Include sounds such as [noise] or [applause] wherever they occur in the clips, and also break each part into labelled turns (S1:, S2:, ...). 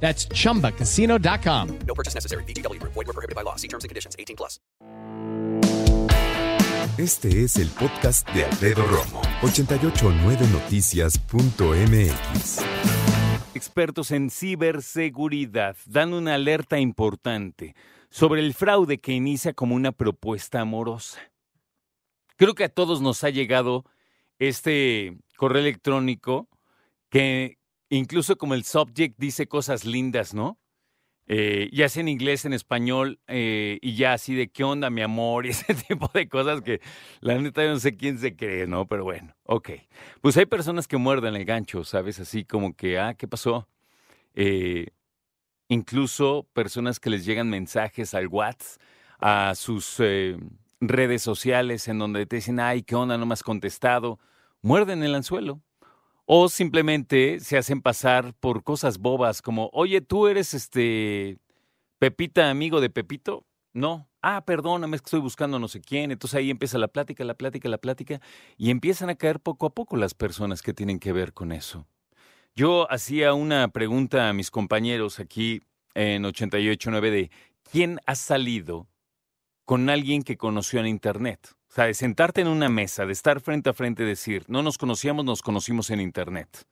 S1: That's chumbacasino.com.
S2: No purchase necessary. BGW. Void were prohibited by law. See terms and conditions. 18 plus.
S3: Este es el podcast de Alfredo Romo. 889noticias.mx.
S4: Expertos en ciberseguridad dan una alerta importante sobre el fraude que inicia como una propuesta amorosa. Creo que a todos nos ha llegado este correo electrónico que incluso como el subject dice cosas lindas, ¿no? Eh, ya sea en inglés, en español, eh, y ya así de qué onda, mi amor, [laughs] y ese tipo de cosas que la neta yo no sé quién se cree, ¿no? Pero bueno, ok. Pues hay personas que muerden el gancho, ¿sabes? Así como que, ah, ¿qué pasó? Eh, incluso personas que les llegan mensajes al WhatsApp, a sus eh, redes sociales, en donde te dicen, ay, ¿qué onda? No me has contestado. Muerden el anzuelo. O simplemente se hacen pasar por cosas bobas como, oye, tú eres este Pepita, amigo de Pepito. No. Ah, perdóname, es que estoy buscando no sé quién. Entonces ahí empieza la plática, la plática, la plática. Y empiezan a caer poco a poco las personas que tienen que ver con eso. Yo hacía una pregunta a mis compañeros aquí en 889 de ¿quién ha salido con alguien que conoció en Internet? O sea, de sentarte en una mesa, de estar frente a frente y decir, no nos conocíamos, nos conocimos en Internet.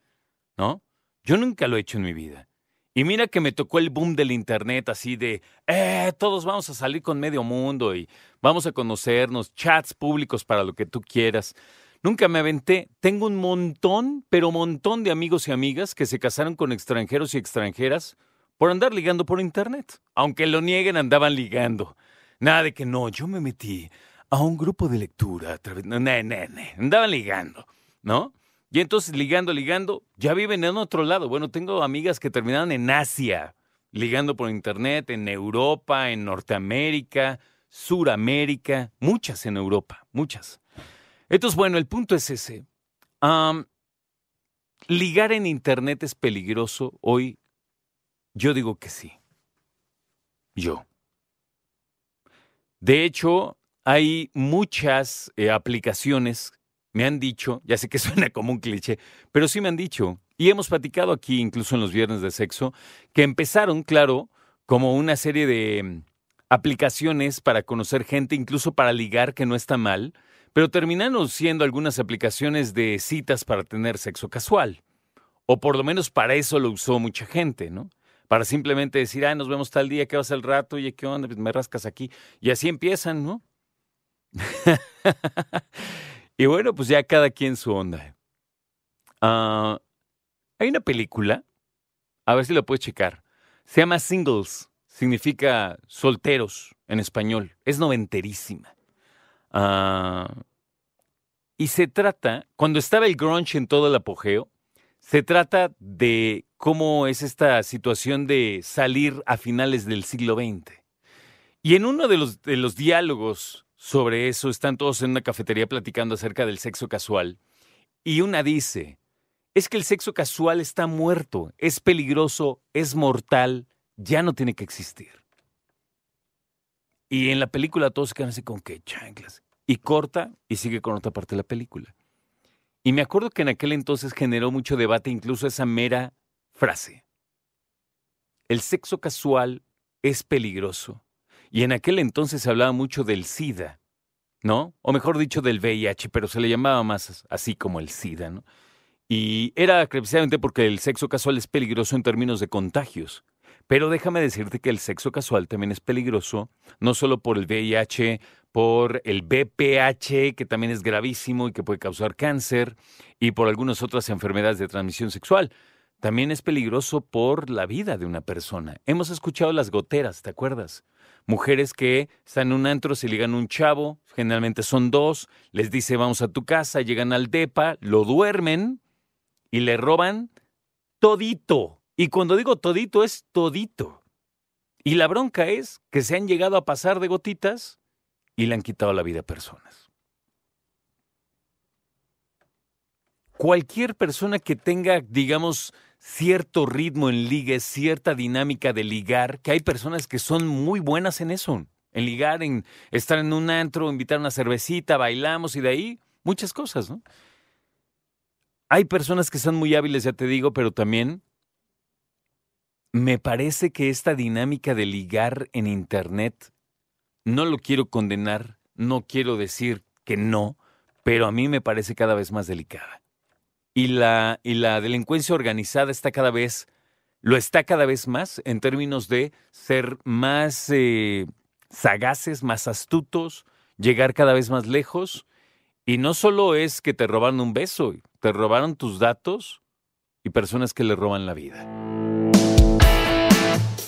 S4: ¿No? Yo nunca lo he hecho en mi vida. Y mira que me tocó el boom del Internet así de, eh, todos vamos a salir con medio mundo y vamos a conocernos, chats públicos para lo que tú quieras. Nunca me aventé. Tengo un montón, pero montón de amigos y amigas que se casaron con extranjeros y extranjeras por andar ligando por Internet. Aunque lo nieguen, andaban ligando. Nada de que no, yo me metí a un grupo de lectura a través. No, ne, ne. Andaban ligando, ¿no? Y entonces ligando, ligando, ya viven en otro lado. Bueno, tengo amigas que terminaron en Asia, ligando por internet, en Europa, en Norteamérica, Suramérica, muchas en Europa, muchas. Entonces, bueno, el punto es ese. Ligar en internet es peligroso hoy. Yo digo que sí. Yo. De hecho, hay muchas eh, aplicaciones, me han dicho, [laughs] ya sé que suena como un cliché, pero sí me han dicho, y hemos platicado aquí incluso en los viernes de sexo, que empezaron, claro, como una serie de mm, aplicaciones para conocer gente, incluso para ligar, que no está mal, pero terminaron siendo algunas aplicaciones de citas para tener sexo casual. O por lo menos para eso lo usó mucha gente, ¿no? Para simplemente decir, ah, nos vemos tal día, ¿qué vas al rato? Oye, ¿qué onda? Pues me rascas aquí. Y así empiezan, ¿no? [laughs] y bueno, pues ya cada quien su onda. Ah, hay una película, a ver si lo puedes checar. Se llama Singles, significa solteros en español. Es noventerísima. Ah, y se trata, cuando estaba el grunge en todo el apogeo, se trata de cómo es esta situación de salir a finales del siglo XX. Y en uno de los, diálogos sobre eso, están todos en una cafetería platicando acerca del sexo casual. Y una dice, es que el sexo casual está muerto, es peligroso, es mortal, ya no tiene que existir. Y en la película todos se quedan así con que chanclas. Y corta y sigue con otra parte de la película. Y me acuerdo que en aquel entonces generó mucho debate incluso esa mera frase. El sexo casual es peligroso. Y en aquel entonces se hablaba mucho del SIDA, ¿no? O mejor dicho, del VIH, pero se le llamaba más así como el SIDA, ¿no? Y era precisamente porque el sexo casual es peligroso en términos de contagios. Pero déjame decirte que el sexo casual también es peligroso, no solo por el VIH, por el BPH, que también es gravísimo y que puede causar cáncer, y por algunas otras enfermedades de transmisión sexual. También es peligroso por la vida de una persona. Hemos escuchado las goteras, ¿te acuerdas? Mujeres que están en un antro, se ligan un chavo, generalmente son dos, les dice vamos a tu casa, llegan al DEPA, lo duermen y le roban todito. Y cuando digo todito es todito. Y la bronca es que se han llegado a pasar de gotitas y le han quitado la vida a personas. Cualquier persona que tenga, digamos, cierto ritmo en ligue, cierta dinámica de ligar, que hay personas que son muy buenas en eso, en ligar, en estar en un antro, invitar una cervecita, bailamos y de ahí muchas cosas, ¿no? Hay personas que son muy hábiles, ya te digo, pero también me parece que esta dinámica de ligar en Internet, no lo quiero condenar, no quiero decir que no, pero a mí me parece cada vez más delicada. Y la, y la delincuencia organizada está cada vez, lo está cada vez más en términos de ser más eh, sagaces, más astutos, llegar cada vez más lejos. Y no solo es que te robaron un beso, te robaron tus datos y personas que le roban la vida.